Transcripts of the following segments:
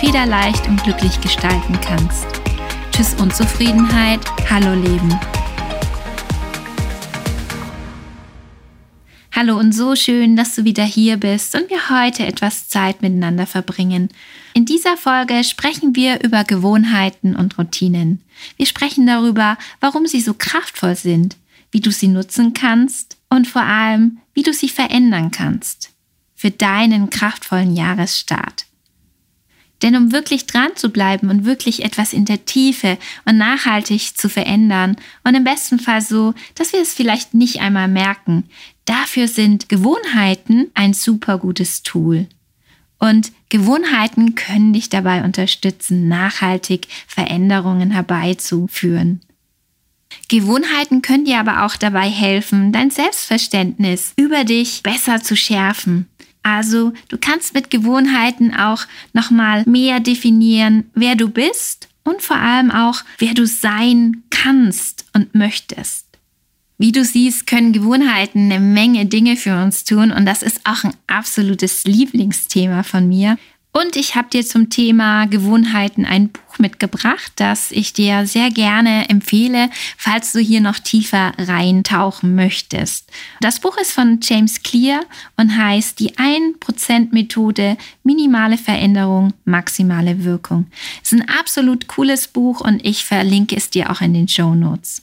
federleicht und glücklich gestalten kannst. Tschüss Unzufriedenheit, hallo Leben. Hallo und so schön, dass du wieder hier bist und wir heute etwas Zeit miteinander verbringen. In dieser Folge sprechen wir über Gewohnheiten und Routinen. Wir sprechen darüber, warum sie so kraftvoll sind, wie du sie nutzen kannst und vor allem, wie du sie verändern kannst für deinen kraftvollen Jahresstart. Denn um wirklich dran zu bleiben und wirklich etwas in der Tiefe und nachhaltig zu verändern und im besten Fall so, dass wir es vielleicht nicht einmal merken, dafür sind Gewohnheiten ein super gutes Tool. Und Gewohnheiten können dich dabei unterstützen, nachhaltig Veränderungen herbeizuführen. Gewohnheiten können dir aber auch dabei helfen, dein Selbstverständnis über dich besser zu schärfen also du kannst mit Gewohnheiten auch nochmal mehr definieren, wer du bist und vor allem auch, wer du sein kannst und möchtest. Wie du siehst, können Gewohnheiten eine Menge Dinge für uns tun und das ist auch ein absolutes Lieblingsthema von mir. Und ich habe dir zum Thema Gewohnheiten ein Buch mitgebracht, das ich dir sehr gerne empfehle, falls du hier noch tiefer reintauchen möchtest. Das Buch ist von James Clear und heißt Die 1% Methode, minimale Veränderung, maximale Wirkung. Ist ein absolut cooles Buch und ich verlinke es dir auch in den Show Notes.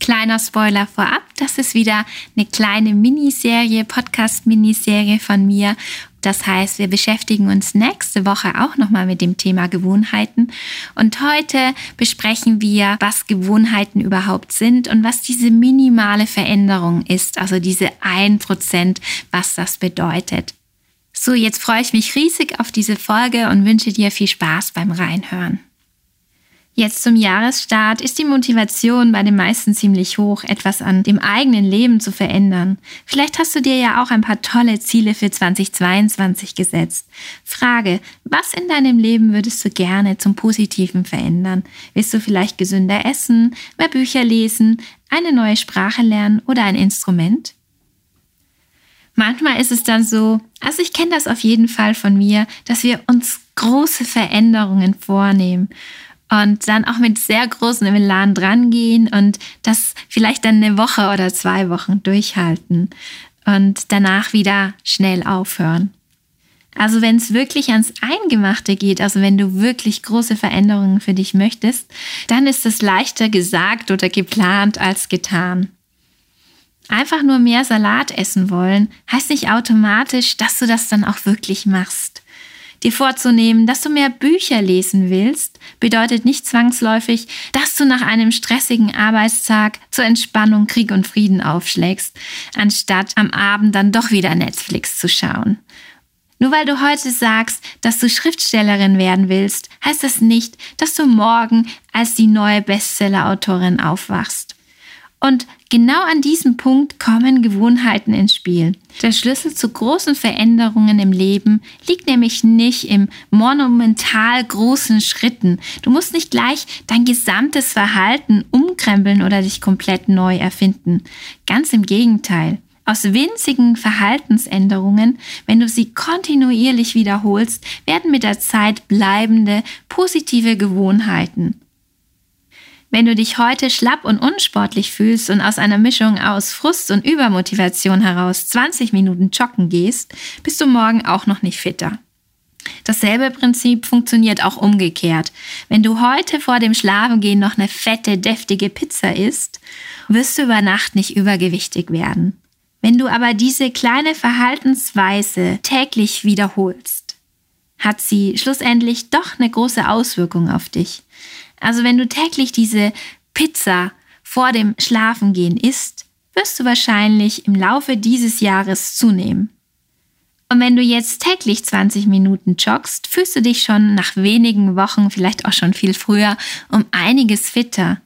Kleiner Spoiler vorab, das ist wieder eine kleine Miniserie, Podcast-Miniserie von mir. Das heißt, wir beschäftigen uns nächste Woche auch nochmal mit dem Thema Gewohnheiten. Und heute besprechen wir, was Gewohnheiten überhaupt sind und was diese minimale Veränderung ist, also diese ein Prozent, was das bedeutet. So, jetzt freue ich mich riesig auf diese Folge und wünsche dir viel Spaß beim Reinhören. Jetzt zum Jahresstart ist die Motivation bei den meisten ziemlich hoch, etwas an dem eigenen Leben zu verändern. Vielleicht hast du dir ja auch ein paar tolle Ziele für 2022 gesetzt. Frage, was in deinem Leben würdest du gerne zum Positiven verändern? Willst du vielleicht gesünder essen, mehr Bücher lesen, eine neue Sprache lernen oder ein Instrument? Manchmal ist es dann so, also ich kenne das auf jeden Fall von mir, dass wir uns große Veränderungen vornehmen und dann auch mit sehr großen Elan drangehen und das vielleicht dann eine Woche oder zwei Wochen durchhalten und danach wieder schnell aufhören. Also wenn es wirklich ans Eingemachte geht, also wenn du wirklich große Veränderungen für dich möchtest, dann ist es leichter gesagt oder geplant als getan. Einfach nur mehr Salat essen wollen, heißt nicht automatisch, dass du das dann auch wirklich machst. Dir vorzunehmen, dass du mehr Bücher lesen willst, bedeutet nicht zwangsläufig, dass du nach einem stressigen Arbeitstag zur Entspannung Krieg und Frieden aufschlägst, anstatt am Abend dann doch wieder Netflix zu schauen. Nur weil du heute sagst, dass du Schriftstellerin werden willst, heißt das nicht, dass du morgen als die neue Bestsellerautorin aufwachst. Und genau an diesem Punkt kommen Gewohnheiten ins Spiel. Der Schlüssel zu großen Veränderungen im Leben liegt nämlich nicht im monumental großen Schritten. Du musst nicht gleich dein gesamtes Verhalten umkrempeln oder dich komplett neu erfinden. Ganz im Gegenteil. Aus winzigen Verhaltensänderungen, wenn du sie kontinuierlich wiederholst, werden mit der Zeit bleibende positive Gewohnheiten. Wenn du dich heute schlapp und unsportlich fühlst und aus einer Mischung aus Frust und Übermotivation heraus 20 Minuten joggen gehst, bist du morgen auch noch nicht fitter. Dasselbe Prinzip funktioniert auch umgekehrt. Wenn du heute vor dem Schlafengehen noch eine fette, deftige Pizza isst, wirst du über Nacht nicht übergewichtig werden. Wenn du aber diese kleine Verhaltensweise täglich wiederholst, hat sie schlussendlich doch eine große Auswirkung auf dich. Also wenn du täglich diese Pizza vor dem Schlafengehen isst, wirst du wahrscheinlich im Laufe dieses Jahres zunehmen. Und wenn du jetzt täglich 20 Minuten joggst, fühlst du dich schon nach wenigen Wochen, vielleicht auch schon viel früher, um einiges fitter,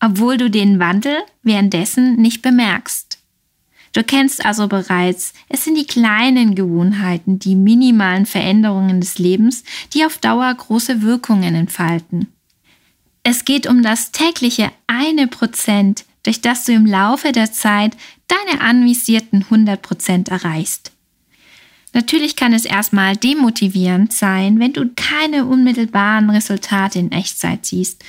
obwohl du den Wandel währenddessen nicht bemerkst. Du kennst also bereits, es sind die kleinen Gewohnheiten, die minimalen Veränderungen des Lebens, die auf Dauer große Wirkungen entfalten. Es geht um das tägliche eine Prozent, durch das du im Laufe der Zeit deine anvisierten 100 Prozent erreichst. Natürlich kann es erstmal demotivierend sein, wenn du keine unmittelbaren Resultate in Echtzeit siehst.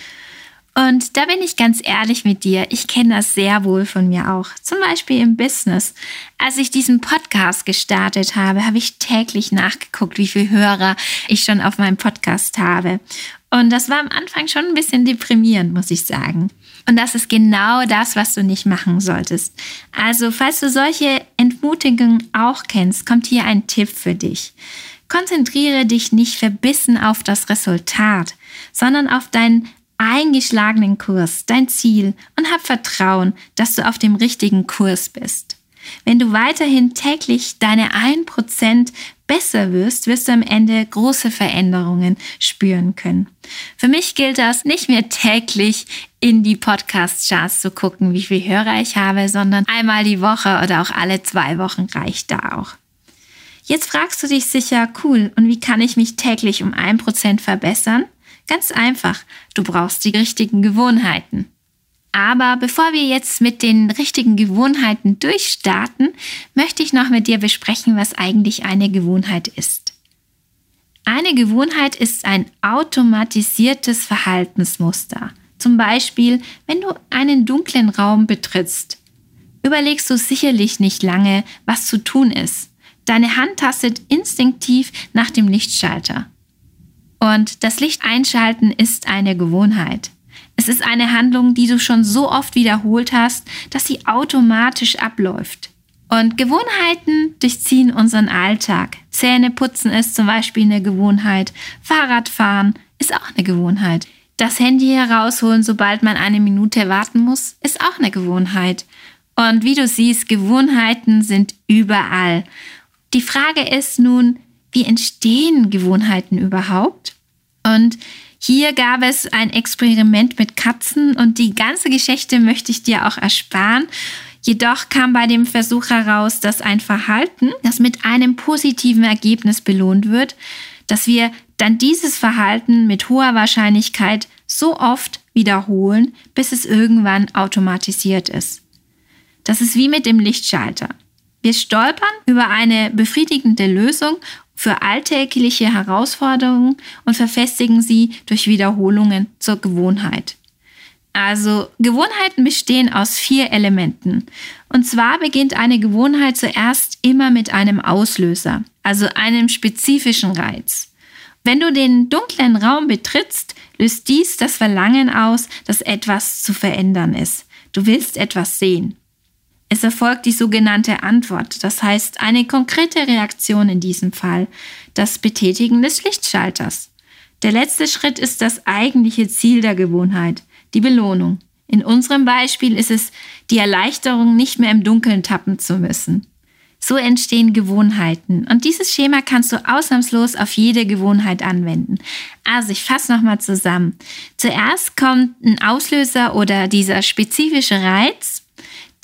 Und da bin ich ganz ehrlich mit dir, ich kenne das sehr wohl von mir auch. Zum Beispiel im Business. Als ich diesen Podcast gestartet habe, habe ich täglich nachgeguckt, wie viele Hörer ich schon auf meinem Podcast habe. Und das war am Anfang schon ein bisschen deprimierend, muss ich sagen. Und das ist genau das, was du nicht machen solltest. Also, falls du solche Entmutigungen auch kennst, kommt hier ein Tipp für dich. Konzentriere dich nicht verbissen auf das Resultat, sondern auf deinen eingeschlagenen Kurs, dein Ziel und hab Vertrauen, dass du auf dem richtigen Kurs bist. Wenn du weiterhin täglich deine 1% besser wirst, wirst du am Ende große Veränderungen spüren können. Für mich gilt das nicht mehr täglich in die Podcast-Charts zu gucken, wie viel Hörer ich habe, sondern einmal die Woche oder auch alle zwei Wochen reicht da auch. Jetzt fragst du dich sicher, cool, und wie kann ich mich täglich um 1% verbessern? Ganz einfach, du brauchst die richtigen Gewohnheiten. Aber bevor wir jetzt mit den richtigen Gewohnheiten durchstarten, möchte ich noch mit dir besprechen, was eigentlich eine Gewohnheit ist. Eine Gewohnheit ist ein automatisiertes Verhaltensmuster. Zum Beispiel, wenn du einen dunklen Raum betrittst, überlegst du sicherlich nicht lange, was zu tun ist. Deine Hand tastet instinktiv nach dem Lichtschalter. Und das Licht einschalten ist eine Gewohnheit. Es ist eine Handlung, die du schon so oft wiederholt hast, dass sie automatisch abläuft. Und Gewohnheiten durchziehen unseren Alltag. Zähne putzen ist zum Beispiel eine Gewohnheit. Fahrradfahren ist auch eine Gewohnheit. Das Handy herausholen, sobald man eine Minute warten muss, ist auch eine Gewohnheit. Und wie du siehst, Gewohnheiten sind überall. Die Frage ist nun, wie entstehen Gewohnheiten überhaupt? Und hier gab es ein Experiment mit Katzen und die ganze Geschichte möchte ich dir auch ersparen. Jedoch kam bei dem Versuch heraus, dass ein Verhalten, das mit einem positiven Ergebnis belohnt wird, dass wir dann dieses Verhalten mit hoher Wahrscheinlichkeit so oft wiederholen, bis es irgendwann automatisiert ist. Das ist wie mit dem Lichtschalter. Wir stolpern über eine befriedigende Lösung für alltägliche Herausforderungen und verfestigen sie durch Wiederholungen zur Gewohnheit. Also Gewohnheiten bestehen aus vier Elementen. Und zwar beginnt eine Gewohnheit zuerst immer mit einem Auslöser, also einem spezifischen Reiz. Wenn du den dunklen Raum betrittst, löst dies das Verlangen aus, dass etwas zu verändern ist. Du willst etwas sehen. Es erfolgt die sogenannte Antwort, das heißt eine konkrete Reaktion in diesem Fall, das Betätigen des Lichtschalters. Der letzte Schritt ist das eigentliche Ziel der Gewohnheit, die Belohnung. In unserem Beispiel ist es die Erleichterung, nicht mehr im Dunkeln tappen zu müssen. So entstehen Gewohnheiten und dieses Schema kannst du ausnahmslos auf jede Gewohnheit anwenden. Also ich fasse nochmal zusammen. Zuerst kommt ein Auslöser oder dieser spezifische Reiz,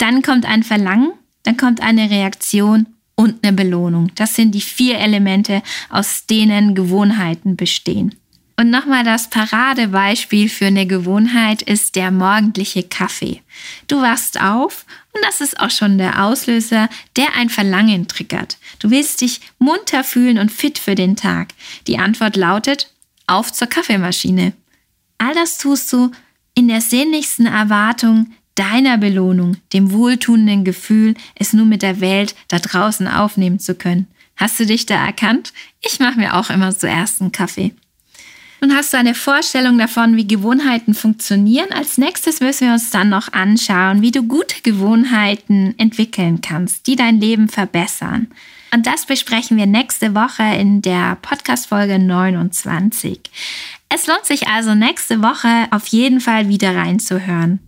dann kommt ein Verlangen, dann kommt eine Reaktion und eine Belohnung. Das sind die vier Elemente, aus denen Gewohnheiten bestehen. Und nochmal das Paradebeispiel für eine Gewohnheit ist der morgendliche Kaffee. Du wachst auf und das ist auch schon der Auslöser, der ein Verlangen triggert. Du willst dich munter fühlen und fit für den Tag. Die Antwort lautet, auf zur Kaffeemaschine. All das tust du in der sehnlichsten Erwartung, deiner Belohnung, dem wohltuenden Gefühl, es nun mit der Welt da draußen aufnehmen zu können. Hast du dich da erkannt? Ich mache mir auch immer zuerst einen Kaffee. Nun hast du eine Vorstellung davon, wie Gewohnheiten funktionieren. Als nächstes müssen wir uns dann noch anschauen, wie du gute Gewohnheiten entwickeln kannst, die dein Leben verbessern. Und das besprechen wir nächste Woche in der Podcast-Folge 29. Es lohnt sich also nächste Woche auf jeden Fall wieder reinzuhören.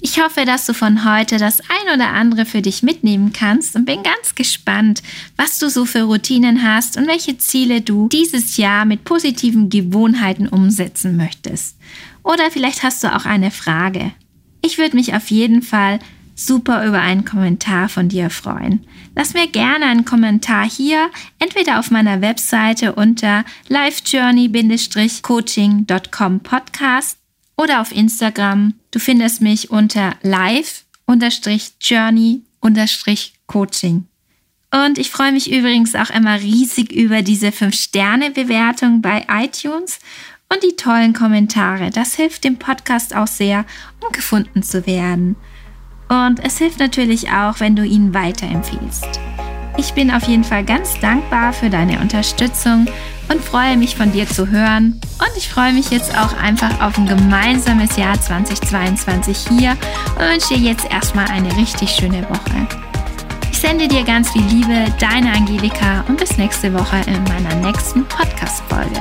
Ich hoffe, dass du von heute das ein oder andere für dich mitnehmen kannst und bin ganz gespannt, was du so für Routinen hast und welche Ziele du dieses Jahr mit positiven Gewohnheiten umsetzen möchtest. Oder vielleicht hast du auch eine Frage. Ich würde mich auf jeden Fall super über einen Kommentar von dir freuen. Lass mir gerne einen Kommentar hier, entweder auf meiner Webseite unter lifejourney-coaching.com Podcast oder auf Instagram. Du findest mich unter live-journey-coaching. Und ich freue mich übrigens auch immer riesig über diese 5-Sterne-Bewertung bei iTunes und die tollen Kommentare. Das hilft dem Podcast auch sehr, um gefunden zu werden. Und es hilft natürlich auch, wenn du ihn weiterempfiehlst. Ich bin auf jeden Fall ganz dankbar für deine Unterstützung und freue mich von dir zu hören. Und ich freue mich jetzt auch einfach auf ein gemeinsames Jahr 2022 hier und wünsche dir jetzt erstmal eine richtig schöne Woche. Ich sende dir ganz viel Liebe, deine Angelika und bis nächste Woche in meiner nächsten Podcast-Folge.